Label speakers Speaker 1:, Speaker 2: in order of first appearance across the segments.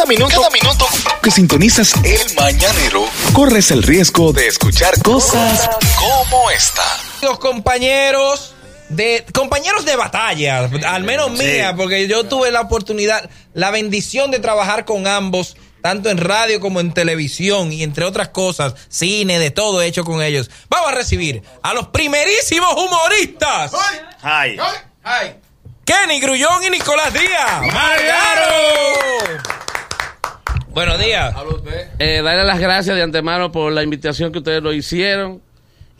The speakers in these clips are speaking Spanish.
Speaker 1: Cada minuto, cada minuto que sintonizas el mañanero, corres el riesgo de escuchar cosas como esta.
Speaker 2: Los compañeros de compañeros de batalla, al menos mía, porque yo tuve la oportunidad, la bendición de trabajar con ambos, tanto en radio como en televisión y entre otras cosas, cine, de todo hecho con ellos. Vamos a recibir a los primerísimos humoristas.
Speaker 3: Ay.
Speaker 2: Kenny Grullón y Nicolás Díaz. ¡Margaro! Buenos días.
Speaker 4: Eh, darle las gracias de antemano por la invitación que ustedes nos hicieron.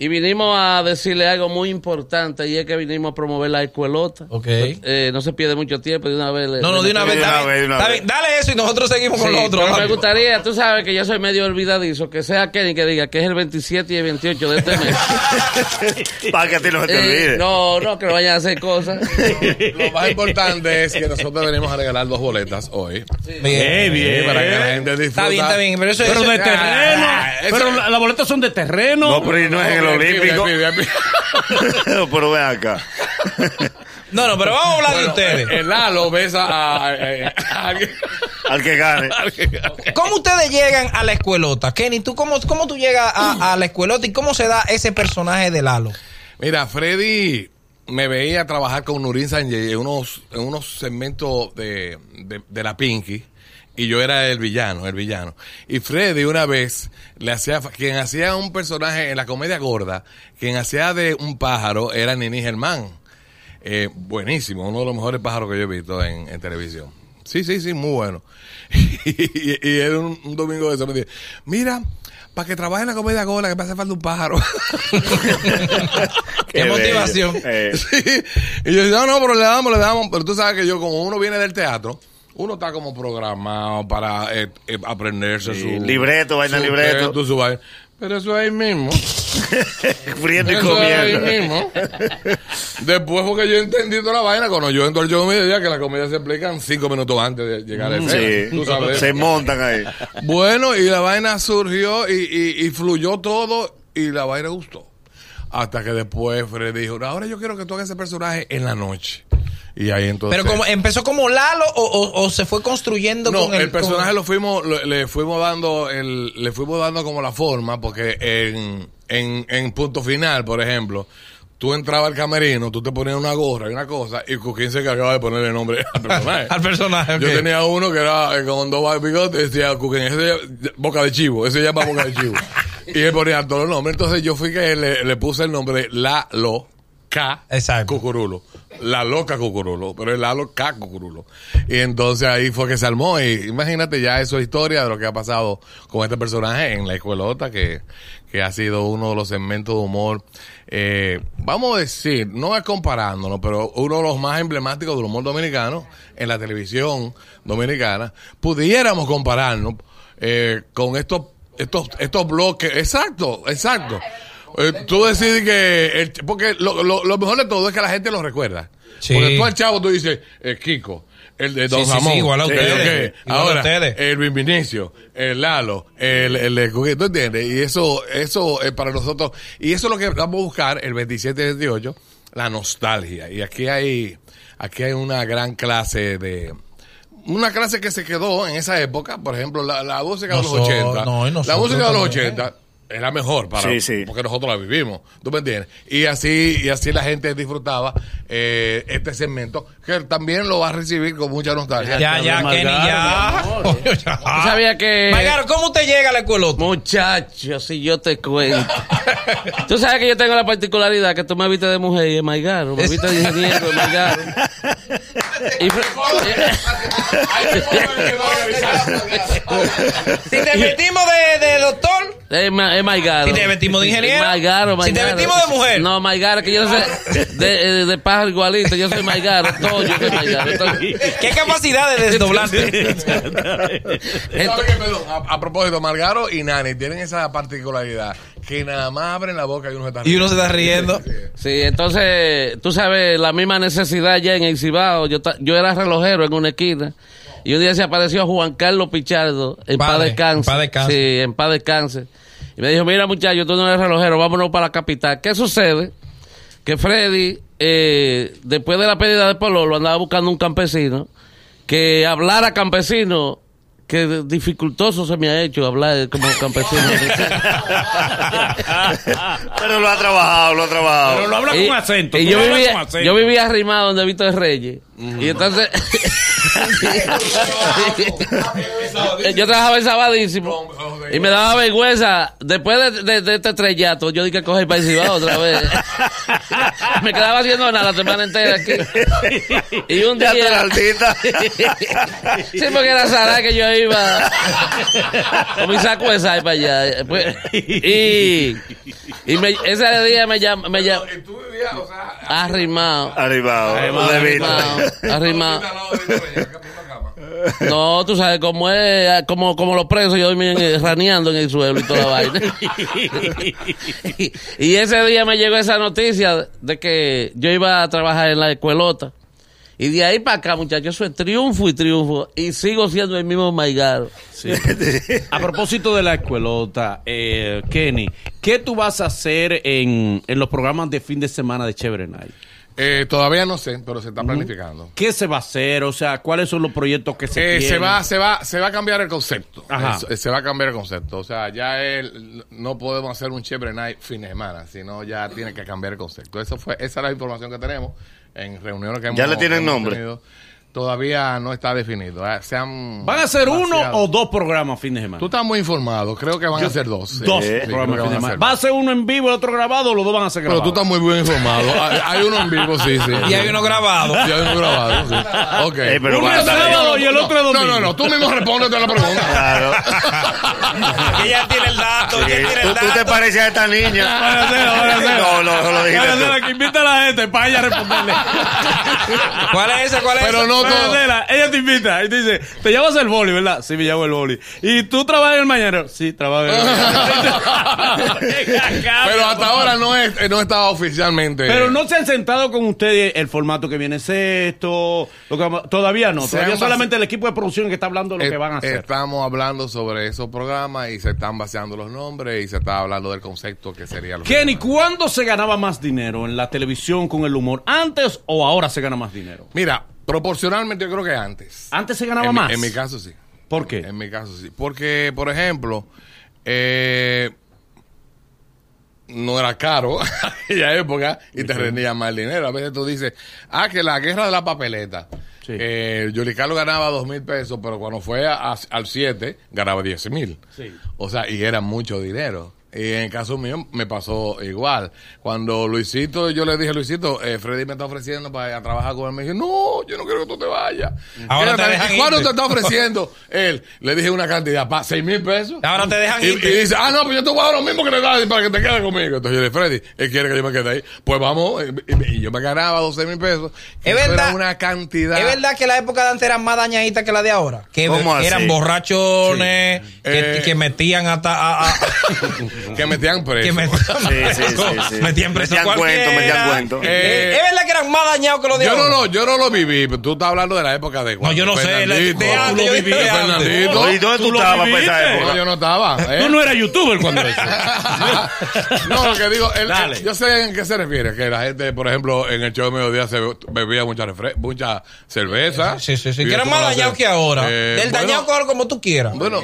Speaker 4: Y vinimos a decirle algo muy importante y es que vinimos a promover la escuelota.
Speaker 2: Ok.
Speaker 4: Eh, no se pierde mucho tiempo, de una vez. le-
Speaker 2: No, no, de una vez.
Speaker 3: De
Speaker 2: está
Speaker 3: una
Speaker 2: bien,
Speaker 3: vez, de una
Speaker 2: está
Speaker 3: vez.
Speaker 2: bien. Dale eso y nosotros seguimos con lo otro.
Speaker 4: pero me gustaría, tú sabes que yo soy medio olvidadizo, que sea Kenny que diga que es el 27 y el 28 de este mes.
Speaker 3: Para que a ti no se te
Speaker 4: Eh,
Speaker 3: olvide.
Speaker 4: no, no, que no vayan a hacer cosas.
Speaker 5: Lo más importante es que nosotros venimos a regalar dos boletas hoy.
Speaker 2: Bien,
Speaker 5: Sí, para que la gente disfrute.
Speaker 2: Está bien, está bien. Pero eso
Speaker 6: Pero
Speaker 2: eso-
Speaker 6: de terreno.
Speaker 5: Ah,
Speaker 6: Pero la- las boletas son de terreno.
Speaker 3: No, pero y no es en el Olímpico. pero ven acá.
Speaker 2: No, no, pero vamos a hablar de ustedes.
Speaker 5: El Lalo besa a, a- a alguien.
Speaker 3: Al que gane.
Speaker 2: ¿Cómo ustedes llegan a la escuelota? Kenny, ¿tú cómo, cómo tú llegas a, a la escuelota y cómo se da ese personaje de Lalo?
Speaker 5: Mira, Freddy me veía trabajar con Nurin Sanjay en unos, en unos segmentos de, de, de la Pinky. Y yo era el villano, el villano. Y Freddy una vez le hacía, quien hacía un personaje en la comedia gorda, quien hacía de un pájaro era Nini Germán. Eh, buenísimo, uno de los mejores pájaros que yo he visto en, en televisión. Sí, sí, sí, muy bueno. y, y era un, un domingo de eso me dice, mira, para que trabaje en la comedia gorda que me hace falta un pájaro.
Speaker 2: Qué motivación.
Speaker 3: Eh,
Speaker 5: Sí. Y yo decía, no, no, pero le damos, le damos. Pero tú sabes que yo, como uno viene del teatro, uno está como programado para eh, eh, aprenderse
Speaker 3: Sí,
Speaker 5: su...
Speaker 3: libreto, vaina
Speaker 5: su
Speaker 3: libreto.
Speaker 5: texto, su vaina. Pero eso es ahí mismo.
Speaker 3: friendo y
Speaker 5: Eso es ahí
Speaker 3: comiendo.
Speaker 5: mismo. Después porque yo entendí toda la vaina, cuando yo entro al show me decía que la comedia se explican cinco minutos antes de llegar a escena.
Speaker 3: Sí,
Speaker 5: Tú sabes.
Speaker 3: se montan ahí.
Speaker 5: Bueno, y la vaina surgió y, y, y fluyó todo y la vaina gustó. Hasta que después Fred dijo, ahora yo quiero que tú hagas ese personaje en la noche. Y ahí entonces...
Speaker 2: Pero como empezó como Lalo o, o- o se fue construyendo
Speaker 5: no,
Speaker 2: con
Speaker 5: el,
Speaker 2: el,
Speaker 5: personaje
Speaker 2: con-
Speaker 5: lo fuimos, lo- le fuimos dando, el, le fuimos dando como la forma, porque en, en, en punto final, por ejemplo, tú entrabas al camerino, tú te ponías una gorra y una cosa, y Cuquín se encargaba de ponerle nombre al personaje.
Speaker 2: al personaje.
Speaker 5: Yo tenía uno que era eh, con dos bigotes, decía Cuquín, ese boca de chivo, ese se llama boca de chivo. y él ponía todos los nombres. Entonces yo fui que le, le puse el nombre de La Lo K
Speaker 2: Exacto.
Speaker 5: Cucurulo. La loca Cucurulo, pero es Lalo K Cucurulo. Y entonces ahí fue que se armó. Y imagínate ya eso es historia de lo que ha pasado con este personaje en la escuelota, que, que ha sido uno de los segmentos de humor. eh, vamos a decir, no es comparándonos, pero uno de los más emblemáticos del humor dominicano en la televisión dominicana. Pudiéramos compararnos eh, con estos, estos, estos bloques. Exacto, exacto. Eh, tú decides que. el- porque lo, lo, lo mejor de todo es que la gente lo recuerda.
Speaker 2: Sí.
Speaker 5: Porque tú al chavo tú dices, eh, Kiko, el de Don
Speaker 2: Sí,
Speaker 5: Ramón.
Speaker 2: sí, igual a ustedes.
Speaker 5: ok.
Speaker 2: Igual a
Speaker 5: Ahora,
Speaker 2: ustedes.
Speaker 5: el Vin Vinicio, el Lalo, el, el, Cuquín, ¿tú entiendes? Y eso, eso es para nosotros. Y eso es lo que vamos a buscar el 27 y 28, la nostalgia. Y aquí hay, aquí hay una gran clase de. Una clase que se quedó en esa época, por ejemplo, la, la música de los
Speaker 2: Noso-
Speaker 5: 80.
Speaker 2: no,
Speaker 5: la música de los
Speaker 2: también.
Speaker 5: 80 era mejor para
Speaker 3: Sí, sí.
Speaker 5: porque nosotros la vivimos, ¿tú me entiendes? Y así y así la gente disfrutaba eh, este segmento que también lo va a recibir con mucha nostalgia.
Speaker 2: Ya, ya,
Speaker 6: Margaro,
Speaker 2: Kenny, ya.
Speaker 6: amor,
Speaker 2: ya.
Speaker 4: ¿Tú sabías que-
Speaker 2: Margaro, ¿cómo usted llega a la escuelota?
Speaker 4: Muchachos, si yo te cuento. Tú sabes que yo tengo la particularidad que tú me viste de mujer y es Maigaro, me viste de ingeniero, es Maigaro. Y
Speaker 2: Si te metimos de, de doctor,
Speaker 4: Es, ma- es Maigaro.
Speaker 2: Si te vestimos de ingeniero.
Speaker 4: Maigaro,
Speaker 2: Si te vestimos de mujer.
Speaker 4: No, Maigaro, que yo no sé. De, de, de pájaro igualito, yo soy Maigaro. Todo yo soy. Entonces-
Speaker 2: ¿qué capacidad de desdoblarte?
Speaker 5: A, a propósito, Margaro y Nani tienen esa particularidad que nada más abren la boca y uno se está
Speaker 2: y uno se está riendo.
Speaker 4: Sí, entonces, tú sabes, la misma necesidad ya en el Cibao. Yo, yo era relojero en una esquina. Y un día se apareció Juan Carlos Pichardo, en paz
Speaker 2: Padre, paz descanse.
Speaker 4: Sí, en paz descanse. Y me dijo, mira muchacho, tú no eres relojero, vámonos para la capital. ¿Qué sucede? Que Freddy, eh, después de la pérdida de Pololo, andaba buscando un campesino que hablara campesino que dificultoso se me ha hecho hablar como campesino.
Speaker 3: Pero lo ha trabajado, lo ha trabajado.
Speaker 6: Pero lo habla
Speaker 4: y,
Speaker 6: con acento.
Speaker 4: y yo, vivía,
Speaker 6: con acento.
Speaker 4: yo vivía arrimado donde Víctor Reyes. Y entonces. yo trabajaba en Sabadísimo. Y me daba vergüenza. Después de, de- de este estrellato, yo dije que coger para Cibao otra vez. me quedaba haciendo nada la semana entera aquí. Y un
Speaker 3: Ya
Speaker 4: día.
Speaker 3: te la altita.
Speaker 4: sí, porque era Sara que yo iba con mi saco de para allá. Pues, y y me- ese día me llamó. Me llam-
Speaker 5: Y tú vivías, o sea,
Speaker 3: Arribado. Lo de Víctor.
Speaker 4: Arrimado, arrimado.
Speaker 5: Cama.
Speaker 4: No, tú sabes cómo es, como, como los presos, yo en- raneando en el suelo y toda la vaina. y, y ese día me llegó esa noticia de que yo iba a trabajar en la escuelota. Y de ahí para acá, muchachos, eso es triunfo y triunfo. Y sigo siendo el mismo Maigaro.
Speaker 6: A propósito de la escuelota, eh, Kenny, ¿qué tú vas a hacer en, en los programas de fin de semana de Chévere Night?
Speaker 5: Eh, todavía no sé, pero se está planificando.
Speaker 6: ¿Qué se va a hacer? O sea, ¿cuáles son los proyectos que se
Speaker 5: Eh,
Speaker 6: tienen?
Speaker 5: se va, se va, se va a cambiar el concepto.
Speaker 6: Ajá.
Speaker 5: Eh, se va a cambiar el concepto. O sea, ya él, no podemos hacer un chévere night fin de semana, sino ya tiene que cambiar el concepto. Eso fue, esa es la información que tenemos en reuniones que hemos
Speaker 3: ¿Ya le tienen nombre?
Speaker 5: tenido. Todavía no está definido. Eh, Se han
Speaker 6: ¿Van a ser uno o dos programas fin de semana?
Speaker 5: Tú estás muy informado. Creo que van a ser dos.
Speaker 6: Dos
Speaker 5: sí,
Speaker 6: programas fin de semana. ¿Va a ser uno en vivo y el otro grabado o los dos van a ser
Speaker 5: Pero
Speaker 6: grabados?
Speaker 5: tú estás muy bien informado. Hay, hay uno en vivo, sí, sí.
Speaker 2: Y hay uno grabado.
Speaker 5: Y hay uno grabado, sí. Ok.
Speaker 3: Eh, pero
Speaker 6: Uno es sábado y el otro es
Speaker 5: No,
Speaker 6: domingo.
Speaker 5: no, no. Tú mismo respóndete a la pregunta.
Speaker 3: Claro.
Speaker 2: Que ella tiene el dato,
Speaker 3: Sí.
Speaker 2: ella tiene
Speaker 3: Tú, te pareces a esta niña. No, no, no lo dijiste
Speaker 6: que invita a la gente para ella responderle.
Speaker 2: ¿Cuál es ese? ¿Cuál es
Speaker 5: Pero no
Speaker 6: Ella te invita y te dice, te llamas el boli, ¿verdad? Sí, me llamo el boli. ¿Y tú trabajas en el mañanero? Sí, trabajo en el mañanero.
Speaker 5: Pero hasta ahora no, es, eh, no estaba oficialmente.
Speaker 6: Pero no se han sentado con ustedes el formato que viene es esto. Lo que todavía no. Todavía solamente el equipo de producción que está hablando de lo que van a hacer.
Speaker 5: Estamos hablando sobre esos programas y se están vaciando los nombres y se está hablando del concepto que sería lo
Speaker 6: Kenny, ¿cuándo se ganaba más dinero en la televisión con el humor? ¿Antes o ahora se gana más dinero?
Speaker 5: Mira, proporcionalmente yo creo que antes.
Speaker 6: Antes se ganaba
Speaker 5: en, mi-
Speaker 6: más.
Speaker 5: En mi caso sí.
Speaker 6: ¿Por qué?
Speaker 5: En mi caso sí. Porque, por ejemplo, eh, no era caro aquella época y te rendía más dinero. A veces tú dices, ah, que la guerra de la papeleta.
Speaker 6: Sí.
Speaker 5: Eh, Carlos ganaba dos mil pesos, pero cuando fue a- al 7 ganaba 10 mil.
Speaker 6: Sí.
Speaker 5: O sea, y era mucho dinero. Y en el caso mío me pasó igual. Cuando Luisito, yo le dije, Luisito, eh, Freddy me está ofreciendo para ir a trabajar con él. Me dijo, no, yo no quiero que tú te vayas.
Speaker 2: Ahora te dejan
Speaker 5: ¿Y cuánto
Speaker 2: irte.
Speaker 5: te está ofreciendo él? Le dije una cantidad, para 6 mil pesos.
Speaker 2: Ahora te dejan
Speaker 5: y,
Speaker 2: irte.
Speaker 5: y dice, ah, no, pues yo te voy a dar lo mismo que le das para que te quedes conmigo. Entonces yo le dije, Freddy, él quiere que yo me quede ahí. Pues vamos, y, y yo me ganaba 12 mil pesos.
Speaker 2: Es verdad.
Speaker 5: Era una cantidad.
Speaker 2: ¿Es verdad que la época de antes era más dañadita que la de ahora? Que,
Speaker 3: ¿Cómo
Speaker 2: que eran
Speaker 3: así?
Speaker 2: borrachones, que,
Speaker 5: Eh.
Speaker 2: que metían hasta... a- a-
Speaker 5: que metían preso.
Speaker 2: que metían,
Speaker 3: Sí, sí, sí, sí.
Speaker 2: metían preso
Speaker 3: Metían cuento, metían cuento.
Speaker 2: Eh, ¿Es verdad que eran más dañados que los de
Speaker 5: Yo no,
Speaker 2: ahora?
Speaker 5: lo, yo no lo viví, pero tú estás hablando de la época de
Speaker 2: No, yo no sé, la- de antes,
Speaker 5: de
Speaker 2: antes.
Speaker 5: Fernandito.
Speaker 3: ¿Y dónde tú,
Speaker 6: ¿Tú lo
Speaker 3: estabas para esa época?
Speaker 5: No, yo no estaba. ¿eh?
Speaker 6: Tú no eras youtuber cuando eso.
Speaker 5: no, lo que digo, el-
Speaker 6: Dale.
Speaker 5: el- yo sé en qué se refiere, que la gente, por ejemplo, en el show de mediodía se bebía mucha, mucha cerveza.
Speaker 2: Sí, sí, sí. Que eran más
Speaker 5: no
Speaker 2: dañados que ahora.
Speaker 5: Eh,
Speaker 2: Del
Speaker 5: bueno,
Speaker 2: dañado que ahora como tú quieras.
Speaker 5: Bueno,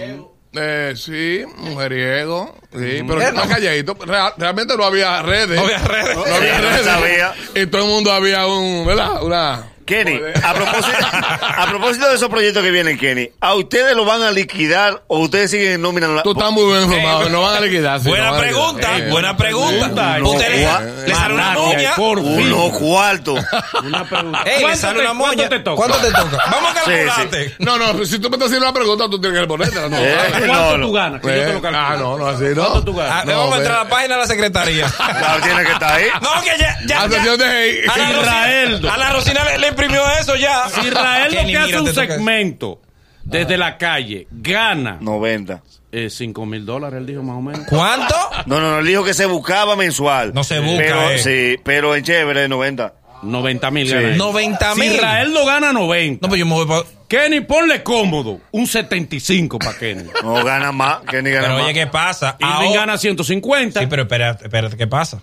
Speaker 5: eh, sí, mujeriego, sí, pero
Speaker 2: Bueno.
Speaker 5: más calladito. Real- realmente no había redes.
Speaker 2: No había redes.
Speaker 5: No había redes.
Speaker 3: sabía.
Speaker 5: Y todo el mundo había un, ¿verdad? Una...
Speaker 3: Kenny, a propósito, a propósito de esos proyectos que vienen, Kenny, ¿a ustedes lo van a liquidar o ustedes siguen en nómina?
Speaker 5: Tú estás muy bien informado, no van a liquidar. sí, no
Speaker 2: buena
Speaker 5: van a liquidar.
Speaker 2: pregunta,
Speaker 5: Eh,
Speaker 2: buena pregunta.
Speaker 6: pregunta.
Speaker 2: Usted le, sale una moña.
Speaker 6: por fin.
Speaker 3: Unos cuartos.
Speaker 6: Una pregunta.
Speaker 2: Ey, le
Speaker 6: ¿Cuánto
Speaker 2: sale
Speaker 6: te-
Speaker 2: una moña.
Speaker 6: ¿Cuánto te toca?
Speaker 2: ¿Cuánto te toca? Vamos a
Speaker 3: Sí,
Speaker 2: calcularte.
Speaker 5: No, no, si tú me estás haciendo una pregunta, tú tienes que responderte. No,
Speaker 3: Eh,
Speaker 6: ¿Cuánto
Speaker 3: no,
Speaker 6: tú ganas? Que yo te lo calculo.
Speaker 5: ah, no, no, así no.
Speaker 6: ¿Cuánto tú ganas?
Speaker 2: Ah,
Speaker 5: No,
Speaker 2: vamos a entrar a la página de la secretaría.
Speaker 3: Claro, tiene que estar ahí.
Speaker 2: No, que ya, ya,
Speaker 5: de
Speaker 2: la. Rosina, a la Rosina le, le imprimió eso ya.
Speaker 6: Si Israel lo que hace un segmento desde la calle gana
Speaker 3: 90.
Speaker 6: eh, 5 mil dólares, él dijo más o menos.
Speaker 2: ¿Cuánto?
Speaker 3: No, no, no, él dijo que se buscaba mensual.
Speaker 2: No se busca,
Speaker 3: Pero,
Speaker 2: eh.
Speaker 3: sí, pero en chévere, 90.
Speaker 6: 90 mil
Speaker 3: Sí.
Speaker 6: gana él.
Speaker 2: 90
Speaker 6: Si
Speaker 2: mil.
Speaker 6: Israel lo gana 90.
Speaker 2: No, pues yo me voy para.
Speaker 6: Kenny, ponle cómodo. Un 75 para Kenny.
Speaker 3: No gana más, Kenny gana
Speaker 2: Pero
Speaker 3: más.
Speaker 2: oye, ¿qué pasa?
Speaker 6: Irving
Speaker 2: Ahora-
Speaker 6: gana 150.
Speaker 2: Sí, pero espérate, espérate, ¿qué pasa?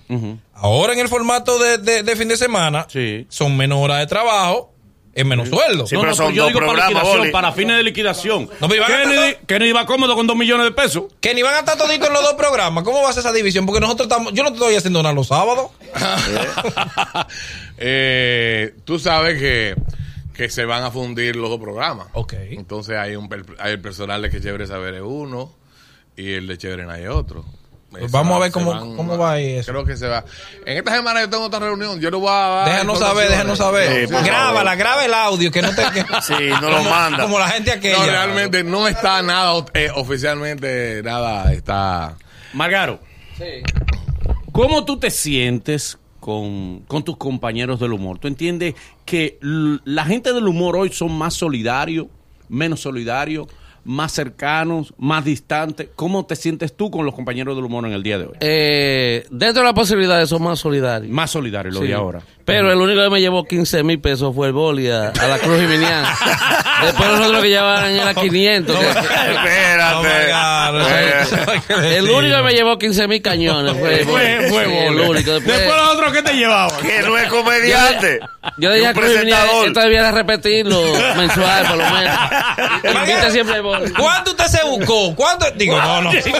Speaker 2: Ahora en el formato de, de- de fin de semana
Speaker 6: Sí.
Speaker 2: son menos horas de trabajo es menos sueldo.
Speaker 3: Sí,
Speaker 6: No,
Speaker 3: pero
Speaker 6: no,
Speaker 3: son
Speaker 6: pero yo
Speaker 3: dos
Speaker 6: digo para
Speaker 3: programas,
Speaker 6: liquidación,
Speaker 3: Boli.
Speaker 6: para fines de liquidación.
Speaker 2: No, pero
Speaker 6: Kennedy, va cómodo con dos millones de pesos.
Speaker 2: Ni van a estar toditos en los dos programas. ¿Cómo va a ser esa división? Porque nosotros estamos. Yo no estoy haciendo nada los sábados.
Speaker 5: Eh, tú sabes que, que se van a fundir los dos programas.
Speaker 2: Ok.
Speaker 5: Entonces hay un per- hay el personal de que Chévere Saber es uno y el de Chévere hay otro.
Speaker 2: Pues vamos a ver cómo- cómo va ahí eso.
Speaker 5: Creo que se va. En esta semana yo tengo otra reunión. Yo no voy a dar
Speaker 2: Déjanos saber, déjanos saber.
Speaker 3: Sí,
Speaker 2: Grábala, graba el audio, que no te. que-
Speaker 3: Sí, no lo
Speaker 2: como,
Speaker 3: manda.
Speaker 2: Como la gente aquella.
Speaker 5: No, realmente no está nada eh, oficialmente, nada está.
Speaker 6: Margaro, ¿cómo tú te sientes con, con tus compañeros del humor? ¿Tú entiendes que la gente del humor hoy son más solidarios, menos solidarios, más cercanos, más distantes? ¿Cómo te sientes tú con los compañeros del humor en el día de hoy?
Speaker 4: Eh, dentro de las posibilidades son más solidarios.
Speaker 6: Más solidarios lo
Speaker 4: Sí.
Speaker 6: de ahora.
Speaker 4: Pero el único que me llevó 15 mil pesos fue el boli a, a la Cruz Jiminián. Después nosotros que llevaban era 500. que-
Speaker 3: Espérate.
Speaker 4: El único que me llevó 15 mil cañones fue el boli.
Speaker 6: Fue, fue
Speaker 4: Sí,
Speaker 6: Boli.
Speaker 4: el único. Después,
Speaker 6: Después los otros que te llevaban.
Speaker 3: Que no es comediante.
Speaker 4: yo
Speaker 3: Es
Speaker 4: dije a
Speaker 3: un
Speaker 4: Cruz Jiminián,
Speaker 3: presentador.
Speaker 4: esto debiera repetirlo mensual por lo menos. Invita siempre el boli.
Speaker 2: ¿Cuánto usted se buscó? ¿Cuánto? Digo, no, no.
Speaker 3: Sí, sí,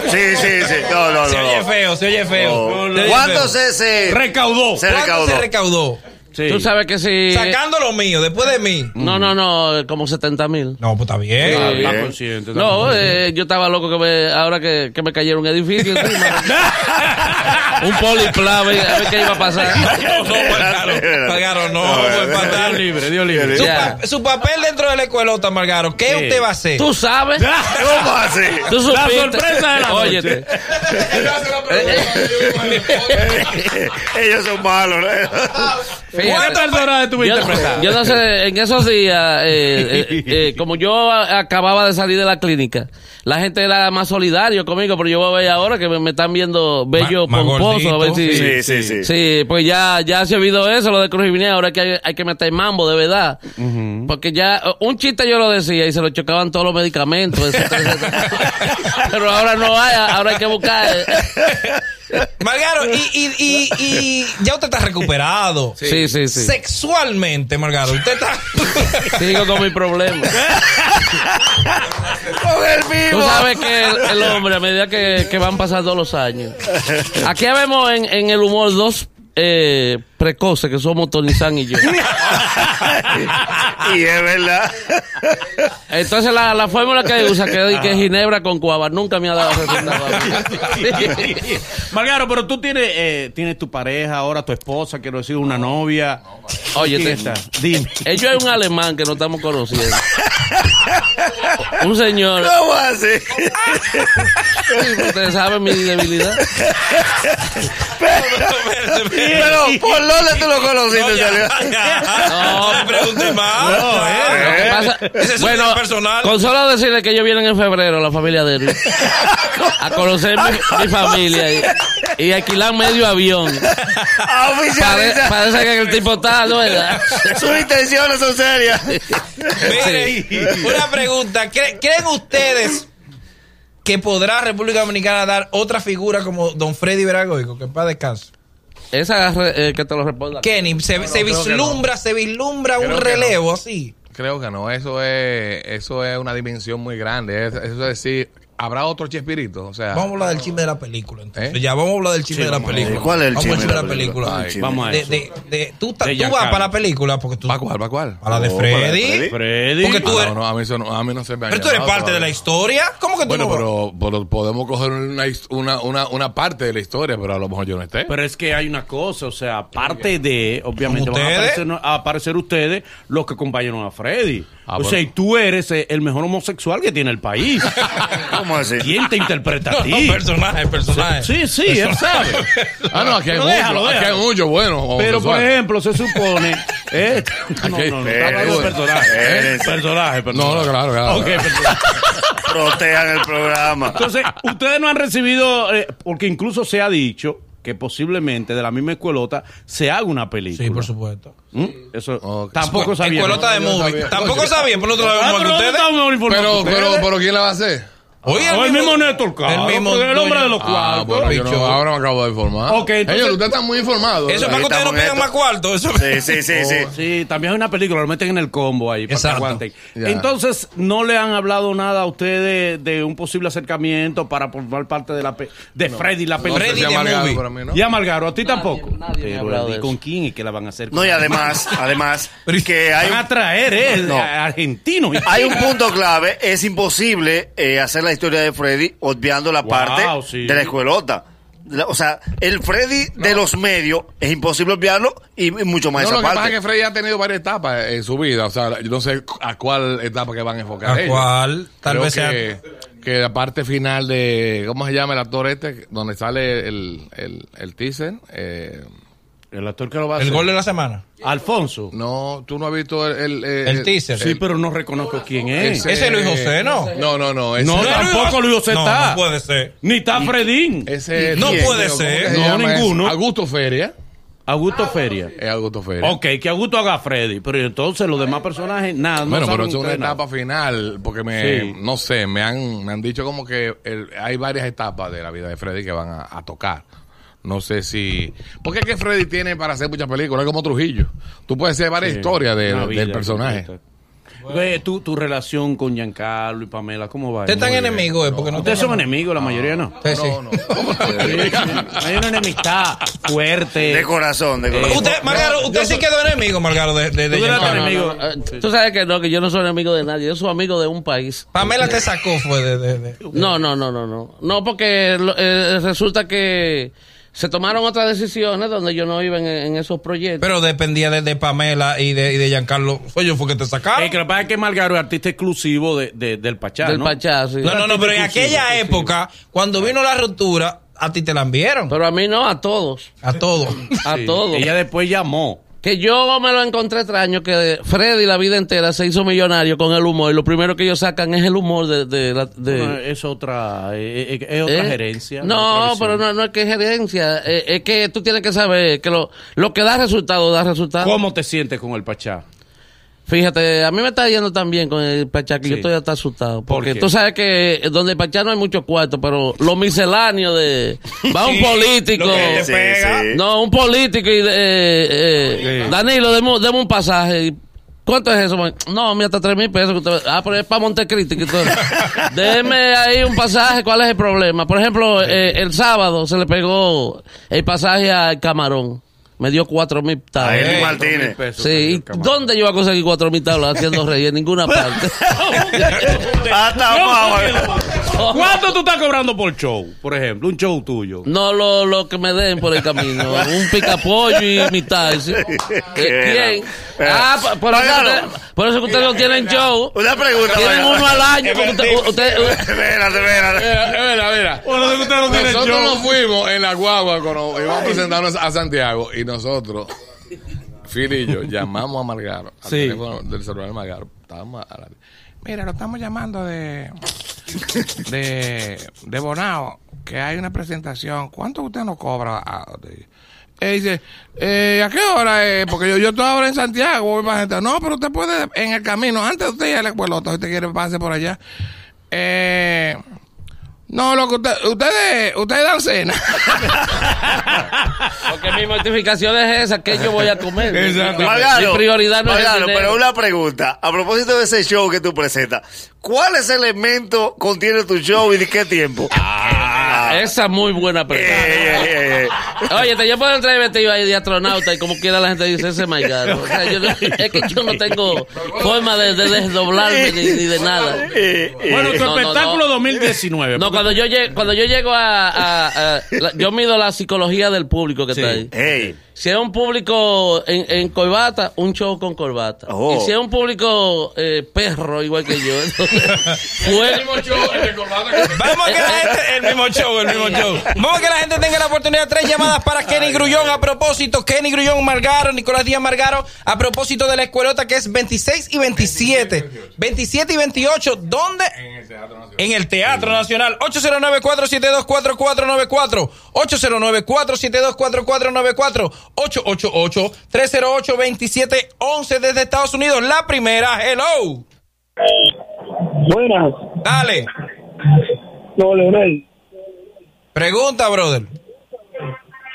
Speaker 3: sí. No, no,
Speaker 2: Se oye
Speaker 3: no.
Speaker 2: feo, se oye feo.
Speaker 3: no.
Speaker 2: Se oye
Speaker 3: ¿Cuánto
Speaker 2: feo.
Speaker 3: se, se,
Speaker 6: Recaudó.
Speaker 3: se
Speaker 2: ¿Cuánto
Speaker 3: recaudó?
Speaker 2: se recaudó?
Speaker 6: Sí.
Speaker 4: Tú sabes que si...
Speaker 2: Sacando lo mío, después de mí.
Speaker 4: No, no, no, como 70 mil.
Speaker 2: No, pues está bien.
Speaker 6: Está
Speaker 3: bien.
Speaker 6: está consciente. está
Speaker 4: No,
Speaker 6: consciente.
Speaker 4: eh, yo estaba loco que me, ahora que, que me cayera un edificio encima. un poliplá, a ver, a qué iba a pasar.
Speaker 2: No, no, Margaro. Margaro, no,
Speaker 3: No,
Speaker 2: pues, para
Speaker 6: Dios
Speaker 2: dar-
Speaker 6: libre, Dios libre.
Speaker 2: Su, pa- su papel dentro de la escuelota, Margaro, ¿qué
Speaker 6: Sí.
Speaker 2: usted va a hacer?
Speaker 4: Tú sabes.
Speaker 3: ¿Cómo así?
Speaker 4: Tú
Speaker 6: La sorpresa de la noche.
Speaker 4: Óyete.
Speaker 3: Ellos son malos. ¿no?
Speaker 6: ¿Cuántas personas tuviste
Speaker 4: Yo, yo no sé, en esos días, eh, eh, eh, como yo acababa de salir de la clínica, la gente era más solidario conmigo, pero yo voy a ver ahora que me, me están viendo bello,
Speaker 2: Ma-
Speaker 4: pomposo, a ver si...
Speaker 3: Sí, sí, sí.
Speaker 4: Sí, pues ya, ya se eso, lo de Cruz Jiménez, ahora que hay, hay que meter mambo de verdad. Porque ya, eh, un chiste yo lo decía y se lo chocaban todos los medicamentos. etcétera, etcétera. Pero ahora no hay, ahora hay que buscar.
Speaker 2: Margaro, y, y, y, y ya usted está recuperado.
Speaker 4: Sí, sí, sí.
Speaker 2: Sexualmente, Margaro, usted está.
Speaker 4: Sigo con mi problema.
Speaker 3: Con el
Speaker 4: Tú
Speaker 3: vivo.
Speaker 4: sabes que el, el hombre, a medida que, que van pasando los años. Aquí vemos en, en el humor dos eh, precoces que somos Tony San y yo.
Speaker 3: y es verdad.
Speaker 4: Entonces la, la fórmula que usa, que es que Ginebra con cuava, nunca me ha dado resultado.
Speaker 6: Margaro, pero tú tienes, eh, tienes tu pareja, ahora tu esposa, quiero decir, una novia.
Speaker 4: Oye,
Speaker 6: ¿Quién
Speaker 4: te-
Speaker 6: está? Dime.
Speaker 4: ellos es un alemán que no estamos conociendo. Un señor,
Speaker 3: ¿Cómo así?
Speaker 4: ustedes saben mi debilidad.
Speaker 3: Pero, ¿por dónde tú lo conociste? Salió?
Speaker 2: No, me pregunte más.
Speaker 6: No, eh.
Speaker 4: Pasa-
Speaker 2: Ese es vida personal.
Speaker 4: Con solo decirle que ellos vienen en febrero, la familia de él, a conocer mi, mi familia y, y alquilar medio avión.
Speaker 3: Ah,
Speaker 4: Pare- parece que el tipo está, ¿no? ¿verdad?
Speaker 3: Sus intenciones son serias.
Speaker 2: Mire, una pregunta. ¿Cre- ¿Creen ustedes que podrá República Dominicana dar otra figura como Don Freddy Veragoico? Que para descanso.
Speaker 4: Esa eh, que te lo responda.
Speaker 2: Kenny, se, vislumbra, se vislumbra un
Speaker 5: Creo
Speaker 2: relevo así.
Speaker 5: Creo que no, eso es, eso es una dimensión muy grande. Es- Eso es decir, habrá otro Chespirito. O sea,
Speaker 2: Vamos a hablar del chisme de la película. Entonces.
Speaker 5: ¿Eh?
Speaker 2: Ya vamos a hablar del chisme de la película.
Speaker 3: ¿Cuál es el
Speaker 2: vamos al
Speaker 3: chisme de la película?
Speaker 2: película.
Speaker 3: Ay,
Speaker 6: Vamos a
Speaker 2: de,
Speaker 6: eso.
Speaker 2: de, de- tú, ta- tú vas para la película porque tú.
Speaker 5: ¿para cuál? ¿Para cuál?
Speaker 2: Para la de
Speaker 3: para la de
Speaker 2: Freddy.
Speaker 3: Freddy.
Speaker 2: Porque tú
Speaker 5: Ah,
Speaker 2: eres-
Speaker 5: no, no, a mí, eso no, a mí no se me ha
Speaker 2: Pero tú eres parte de la historia. ¿Cómo que tú
Speaker 5: Bueno,
Speaker 2: no
Speaker 5: pero, pero podemos coger una, una, una, una parte de la historia, pero a lo mejor yo no esté.
Speaker 6: Pero es que hay una cosa, o sea, aparte de, obviamente,
Speaker 2: ¿Como
Speaker 6: van a aparecer, a aparecer ustedes los que acompañaron a Freddy.
Speaker 5: Ah,
Speaker 6: o
Speaker 5: bueno.
Speaker 6: sea, y tú eres el mejor homosexual que tiene el país.
Speaker 3: ¿Cómo así?
Speaker 6: ¿Quién te interpreta a
Speaker 2: No,
Speaker 6: ti?
Speaker 2: no, personaje, personaje.
Speaker 6: Sí, sí, él sabe.
Speaker 5: ah, no, aquí hay
Speaker 6: Pero
Speaker 5: mucho,
Speaker 6: déjalo,
Speaker 5: aquí hay mucho bueno.
Speaker 6: Pero, por ejemplo, se supone... eh, no, no, no, está hablando de personaje. Personaje, personaje.
Speaker 5: No, no, claro, claro.
Speaker 6: Ok, personaje.
Speaker 3: Protejan el programa.
Speaker 6: Entonces, ustedes no han recibido, eh, porque incluso se ha dicho que posiblemente de la misma escuelota se haga una película.
Speaker 2: Sí, por supuesto.
Speaker 6: ¿Mm? Eso
Speaker 5: Ok.
Speaker 6: tampoco sabía.
Speaker 2: Escuelota de
Speaker 5: No,
Speaker 2: movie.
Speaker 5: sabía.
Speaker 2: Tampoco sabían, por otro lado,
Speaker 6: Ah,
Speaker 2: mismo que
Speaker 6: pero ¿dónde
Speaker 2: ustedes.
Speaker 5: Pero, pero, pero, ¿quién la va a hacer?
Speaker 2: Oye,
Speaker 6: O el mismo Néstor Caro,
Speaker 2: el mismo
Speaker 6: porque el hombre de los
Speaker 5: Ah,
Speaker 6: cuartos.
Speaker 5: bueno, yo no-
Speaker 2: Bicho.
Speaker 5: ahora me acabo de informar.
Speaker 6: Ok, entonces-
Speaker 5: Señor, usted está muy informado.
Speaker 2: Eso es para que ustedes no pidan más cuarto. Eso
Speaker 3: Sí, sí, sí, sí.
Speaker 6: Oh, sí, también hay una película, lo meten en el combo ahí para que aguanten. Entonces, ¿no le han hablado nada a ustedes de, de un posible acercamiento para formar parte de la pe- de Freddy la película?
Speaker 2: Freddy de movie.
Speaker 5: para mí, ¿no?
Speaker 6: Y a Malgaro, a ti tampoco.
Speaker 4: nadie me ha
Speaker 6: Pero,
Speaker 4: hablado
Speaker 6: ¿y
Speaker 4: de
Speaker 6: con
Speaker 4: eso.
Speaker 6: quién y qué la van a hacer?
Speaker 3: No, y además, además, que hay
Speaker 6: Van a traer, ¿eh? Argentinos.
Speaker 3: Hay un punto clave, es imposible eh, hacer la historia de Freddy obviando la
Speaker 6: Wow,
Speaker 3: parte
Speaker 6: sí.
Speaker 3: de la escuelota. La- O sea, el Freddy de los medios es imposible obviarlo y, y mucho más
Speaker 5: No,
Speaker 3: esa
Speaker 5: lo que pasa
Speaker 3: parte.
Speaker 5: es que Freddy ha tenido varias etapas en su vida. O sea, yo no sé a cuál etapa que van a enfocar.
Speaker 2: ¿A
Speaker 5: ellos.
Speaker 2: cuál? Tal
Speaker 5: Creo
Speaker 2: vez sea-
Speaker 5: que, que la parte final de. ¿Cómo se llama el actor este? Donde sale el, el, el teaser. Eh,
Speaker 6: El actor que lo va a
Speaker 2: El
Speaker 6: hacer.
Speaker 2: gol de la semana.
Speaker 6: Alfonso.
Speaker 5: no, tú no has visto el. El,
Speaker 2: El teaser.
Speaker 6: Sí, pero no reconozco quién es.
Speaker 5: ese-
Speaker 2: es Luis José, ¿no?
Speaker 5: No, no, no. Ese,
Speaker 6: No,
Speaker 2: es
Speaker 6: tampoco Luis José
Speaker 2: No,
Speaker 6: está.
Speaker 2: no puede ser.
Speaker 6: Ni está Fredín.
Speaker 5: ese
Speaker 2: No
Speaker 5: ¿quién?
Speaker 2: puede
Speaker 5: ¿Cómo
Speaker 2: ser.
Speaker 5: que se
Speaker 6: No,
Speaker 5: llama
Speaker 6: ninguno.
Speaker 5: Augusto Feria.
Speaker 6: Augusto Feria.
Speaker 5: Es Augusto Feria.
Speaker 6: Ok, que Augusto haga Freddy, pero entonces los demás personajes, nada, no
Speaker 5: Bueno, pero
Speaker 6: saben
Speaker 5: es una
Speaker 6: ustedes nada.
Speaker 5: etapa final, porque me,
Speaker 6: Sí.
Speaker 5: no sé, me han, me han dicho como que el- hay varias etapas de la vida de Freddy que van a, a tocar. No sé si... Porque es que Freddy tiene para hacer muchas películas, es como Trujillo. Tú puedes hacer varias
Speaker 6: Sí,
Speaker 5: historias de-
Speaker 6: una vida
Speaker 5: del personaje.
Speaker 6: Ve, tu, tu relación con Giancarlo y Pamela, ¿cómo va?
Speaker 2: Ustedes están enemigos, ¿eh? Porque no
Speaker 6: Ustedes son enemigos, la mayoría no.
Speaker 2: Ustedes sí.
Speaker 5: No, no.
Speaker 6: Hay una enemistad fuerte.
Speaker 3: De corazón, de corazón.
Speaker 2: Usted, Margaro, usted sí quedó enemigo, Margaro, de, de, de
Speaker 6: Tú enemigo.
Speaker 4: Eh, Tú sabes que no, que yo no soy enemigo de nadie, yo soy amigo de un país.
Speaker 2: Pamela te sacó, fue de... de, de-
Speaker 4: No, no, no, no, no. No, porque lo- eh, resulta que se tomaron otras decisiones donde yo no iba en, en esos proyectos.
Speaker 2: Pero dependía de, de Pamela y de, y de Giancarlo. Fue yo fue que te sacaron.
Speaker 6: Eh, que lo que pasa es que Margaro es artista exclusivo de, de- del Pachá,
Speaker 4: del
Speaker 6: ¿no?
Speaker 4: Pachá, sí.
Speaker 2: No, no, no, pero en aquella época, cuando vino la ruptura, a ti te la enviaron.
Speaker 4: Pero a mí no, a todos.
Speaker 2: A todos.
Speaker 4: A todos.
Speaker 6: Ella después llamó.
Speaker 4: Que yo me lo encontré extraño que Freddy la vida entera se hizo millonario con el humor y lo primero que ellos sacan es el humor de... de, la- de-
Speaker 6: No, es otra, eh, eh, es otra
Speaker 4: ¿Eh?
Speaker 6: gerencia.
Speaker 4: No,
Speaker 6: otra
Speaker 4: pero no, no es que es gerencia. eh, es que tú tienes que saber que lo, lo que da resultado, da resultado.
Speaker 6: ¿Cómo te sientes con el Pachá?
Speaker 4: Fíjate, a mí me está yendo tan bien con el Pachá que
Speaker 6: Sí.
Speaker 4: yo estoy hasta asustado.
Speaker 6: ¿Por
Speaker 4: Porque
Speaker 6: qué?
Speaker 4: tú sabes que donde el Pachá no hay mucho cuarto, pero lo misceláneo de... Va un
Speaker 2: Sí,
Speaker 4: político...
Speaker 2: lo que te
Speaker 3: Sí.
Speaker 4: No, un político y... eh, eh, Danilo, deme, deme un pasaje. ¿Cuánto es eso? man? No, mira, hasta tres mil pesos. que usted- Ah, pero es para Montecristi. Deme ahí un pasaje. ¿Cuál es el problema? Por ejemplo, eh, el sábado se le pegó el pasaje al Camarón. Me dio cuatro mil tablas.
Speaker 3: Eli Martínez.
Speaker 4: Sí, ¿y ¿dónde yo voy a conseguir cuatro mil tablas haciendo rey? En ninguna parte.
Speaker 3: Hasta abajo.
Speaker 6: ¿Cuánto tú estás cobrando por show? Por ejemplo, un show tuyo.
Speaker 4: No lo, lo que me den por el camino. Un picapollo y mitad. ¿sí? Eh, ¿Quién? Ah, por, eso que
Speaker 3: Págalo.
Speaker 4: usted- por eso que ustedes no tienen show.
Speaker 3: Una pregunta.
Speaker 4: Tienen uno al año. usted- usted-
Speaker 3: Espérate, espérate.
Speaker 5: Mira, mira, mira. Nosotros nos fuimos en la guagua cuando íbamos a presentarnos a Santiago y nosotros, Phil y yo, llamamos a Margaro, al
Speaker 6: Sí.
Speaker 5: teléfono del celular de Margaro. Estábamos a la- Mira, lo estamos llamando de, de, de Bonao, que hay una presentación. ¿Cuánto usted nos cobra? Ah, Él dice, eh, ¿a qué hora es? Porque yo, yo estoy ahora en Santiago. voy para gente. No, pero usted puede en el camino, antes de usted ir a la escuela, si usted quiere pase por allá. Eh, no, lo que usted, ustedes, ustedes dan cena.
Speaker 4: Porque mi mortificación es esa, que yo voy a comer.
Speaker 5: Exacto.
Speaker 4: Mi
Speaker 3: Margaro,
Speaker 4: prioridad no es el
Speaker 3: Margaro,
Speaker 4: dinero.
Speaker 3: pero una pregunta. A propósito de ese show que tú presentas, ¿cuáles elementos contiene tu show y de qué tiempo? Ah,
Speaker 4: Esa es muy buena pregunta.
Speaker 3: eh, eh, eh.
Speaker 4: Oye, te yo puedo entrar vestido ahí de astronauta y como quiera la gente dice ese Maigaro. O sea, yo es que yo no tengo forma de, de desdoblarme ni, ni de nada.
Speaker 3: Eh, eh.
Speaker 6: Bueno, tu
Speaker 4: No, no,
Speaker 6: espectáculo
Speaker 4: no.
Speaker 6: 2019.
Speaker 4: No, cuando yo llego, cuando yo llego a, a- a- la- yo mido la psicología del público que
Speaker 6: Sí.
Speaker 4: está ahí.
Speaker 3: Hey,
Speaker 4: Si es un público en, en corbata, un show con corbata.
Speaker 3: Oh.
Speaker 4: Y si es un público eh, perro igual que yo, entonces fue
Speaker 2: Vamos a que la gente, el mismo show, el mismo show. Vamos a que la gente tenga la oportunidad. Tres llamadas para Kenny Grullón a propósito. Kenny Grullón Margaro, Nicolás Díaz Margaro, a propósito de la escuelota que es 26 y 27. 27 y 28. ¿Dónde? En el Teatro Nacional. 809-472-4494. 809-472-4494. 888-308-2711 desde Estados Unidos. La primera. Hello.
Speaker 7: Buenas.
Speaker 2: Dale.
Speaker 7: No, Leonel.
Speaker 2: Pregunta, brother.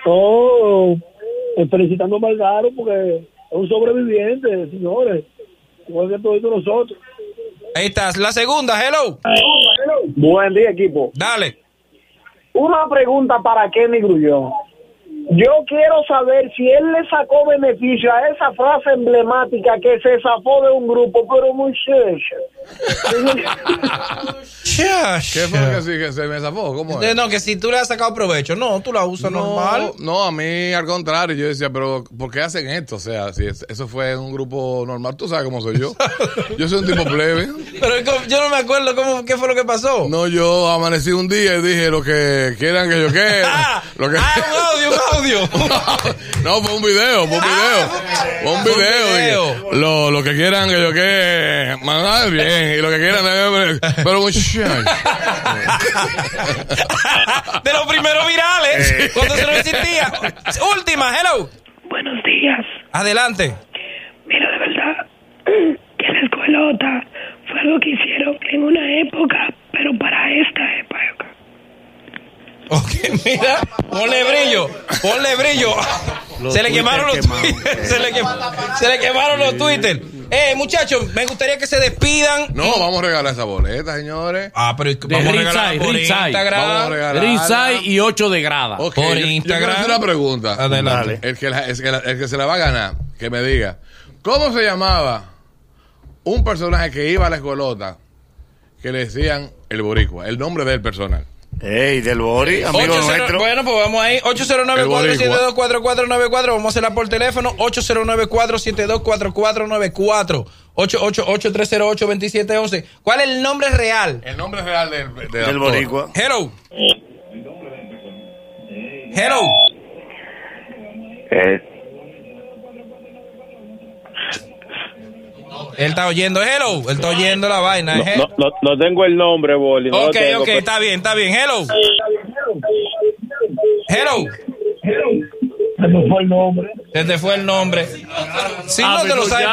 Speaker 7: No, eh, felicitando a Margaro porque es un sobreviviente, señores. Igual que todos nosotros.
Speaker 2: Ahí estás. La segunda, hello.
Speaker 7: Buen día, equipo.
Speaker 2: Dale.
Speaker 7: Una pregunta para Kenny Grullón. Yo quiero saber si él le sacó beneficio a esa frase emblemática que se zafó de un grupo, pero muy
Speaker 5: ¿Qué fue lo que sí que se me zafó? ¿Cómo es?
Speaker 2: No, que si tú le has sacado provecho. No, tú la usas normal.
Speaker 5: No, a mí al contrario, yo decía, pero ¿por qué hacen esto? O sea, si es- eso fue un grupo normal, tú sabes cómo soy yo. Yo soy un tipo plebe.
Speaker 2: Pero yo no me acuerdo cómo, qué fue lo que pasó.
Speaker 5: No, yo amanecí un día y dije lo que quieran que yo quiera.
Speaker 2: Ah,
Speaker 5: lo que...
Speaker 2: ah, un audio, un audio.
Speaker 5: no, fue un video, fue un video. Fue un
Speaker 2: Fue un
Speaker 5: video.
Speaker 2: video.
Speaker 5: lo, lo que quieran que yo quiera, mandar bien. Y lo que quieran, eh, pero
Speaker 2: de los primeros virales,
Speaker 3: Eh.
Speaker 2: cuando se no existía. Última, hello.
Speaker 8: Buenos días.
Speaker 2: Adelante.
Speaker 8: Mira, de verdad que la escuelota fue algo que hicieron en una época, pero para esta época.
Speaker 2: Ok, mira, ponle brillo, ponle brillo.
Speaker 6: Los
Speaker 2: se le quemaron los se le, se le quemaron los Twitter. Eh, muchachos, me gustaría que se despidan.
Speaker 5: No, vamos a regalar esa boleta, señores.
Speaker 2: Ah, pero vamos a regalar
Speaker 6: Rizai,
Speaker 2: por
Speaker 6: Rizai.
Speaker 2: Instagram.
Speaker 5: Vamos a regalar.
Speaker 6: Rizai y 8 de grada.
Speaker 5: Ok,
Speaker 2: Por
Speaker 5: yo- yo
Speaker 2: Instagram.
Speaker 5: quiero hacer una pregunta.
Speaker 2: Adelante.
Speaker 5: El que, la- es que la- el que se la va a ganar, que me diga, ¿cómo se llamaba un personaje que iba a la escuelota que le decían el boricua? El nombre del personal.
Speaker 3: Ey, del Bori, amigo
Speaker 2: 80
Speaker 3: nuestro.
Speaker 2: Bueno, pues vamos ahí. 809-472-4494. Vamos a hacerla por teléfono. 809-472-4494. 888-308-2711. ¿Cuál es el nombre real?
Speaker 5: El nombre real del, del
Speaker 3: Del
Speaker 5: actor.
Speaker 3: Boricua.
Speaker 2: Hello. Hello. Él está oyendo. Hello. Él está oyendo la vaina.
Speaker 9: No,
Speaker 2: He-
Speaker 9: no, no, no tengo el nombre, Boli. No lo
Speaker 2: ok,
Speaker 9: tengo,
Speaker 2: ok.
Speaker 9: pero-
Speaker 2: Está bien, está bien. Hello. Hello.
Speaker 7: Se me fue el nombre.
Speaker 2: Se te fue el nombre. Si
Speaker 6: Ah,
Speaker 2: no te lo
Speaker 6: pero
Speaker 2: sabes.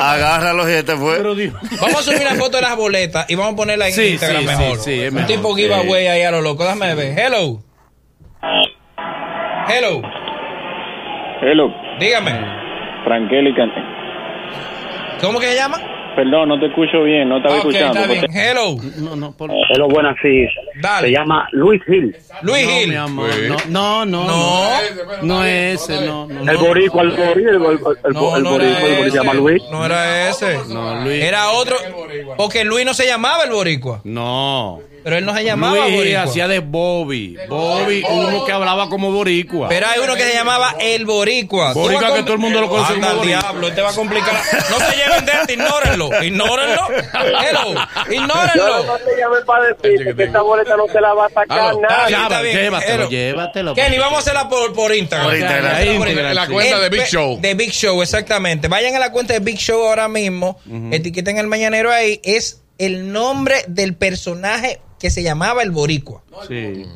Speaker 3: Agárralo y este fue.
Speaker 2: Vamos a subir una foto de las boletas y vamos a ponerla en
Speaker 6: Sí,
Speaker 2: Instagram
Speaker 6: sí,
Speaker 2: mejor.
Speaker 6: sí, sí, es
Speaker 2: Un tipo
Speaker 6: sí.
Speaker 2: giveaway ahí a lo loco. Déjame ver. Hello. Hello.
Speaker 9: Hello,
Speaker 2: Dígame.
Speaker 9: Frankelica.
Speaker 2: ¿Cómo que se llama?
Speaker 9: Perdón, no te escucho bien, no estaba
Speaker 2: Ok,
Speaker 9: escuchando.
Speaker 2: está bien.
Speaker 9: porque-
Speaker 2: Hello.
Speaker 6: No, no, por...
Speaker 7: Hello, buenas, sí.
Speaker 2: Dale.
Speaker 7: Se llama Luis Gil.
Speaker 2: Luis
Speaker 6: No,
Speaker 2: Gil.
Speaker 6: mi amor,
Speaker 5: Sí.
Speaker 6: no, no, no,
Speaker 2: No.
Speaker 6: no es ese, no, no,
Speaker 7: El boricua, el boricua, el, boricua, el boricua se llama. Luis.
Speaker 2: No era ese.
Speaker 6: No, Luis.
Speaker 2: Era otro. Porque Luis no se llamaba el boricua.
Speaker 6: no.
Speaker 2: Pero él no se llamaba
Speaker 6: Luis
Speaker 2: boricua.
Speaker 6: hacía de Bobby, Bobby, uno que hablaba como boricua.
Speaker 2: Pero hay uno que se llamaba el boricua.
Speaker 6: Boricua que todo el mundo lo conoce como
Speaker 2: al
Speaker 6: boricua.
Speaker 2: diablo, te va a complicar. No se lleven de este, ignórenlo. Ignórenlo. Hello.
Speaker 7: Yo
Speaker 2: Ignórenlo.
Speaker 7: no te llamé para decirte que esta boleta no se la va a sacar nadie.
Speaker 2: Está
Speaker 6: Llévatelo,
Speaker 2: bien.
Speaker 6: llévatelo.
Speaker 2: Kenny, vamos a hacerla por, por Instagram.
Speaker 3: Por Instagram.
Speaker 6: Ahí,
Speaker 2: Por
Speaker 6: Instagram,
Speaker 5: La cuenta de Big Show.
Speaker 2: De Big Show, exactamente. Vayan a la cuenta de Big Show ahora mismo. Etiqueten el mañanero ahí. Es el nombre del personaje que se llamaba el Boricua.
Speaker 6: Sí.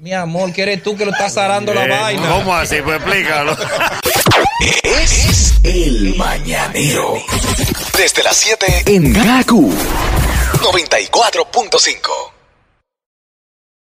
Speaker 2: Mi amor, que eres tú que lo estás zarando la vaina.
Speaker 3: ¿Cómo así? Pues explícalo.
Speaker 1: Es el mañanero. Desde las 7 en Gaku 94.5.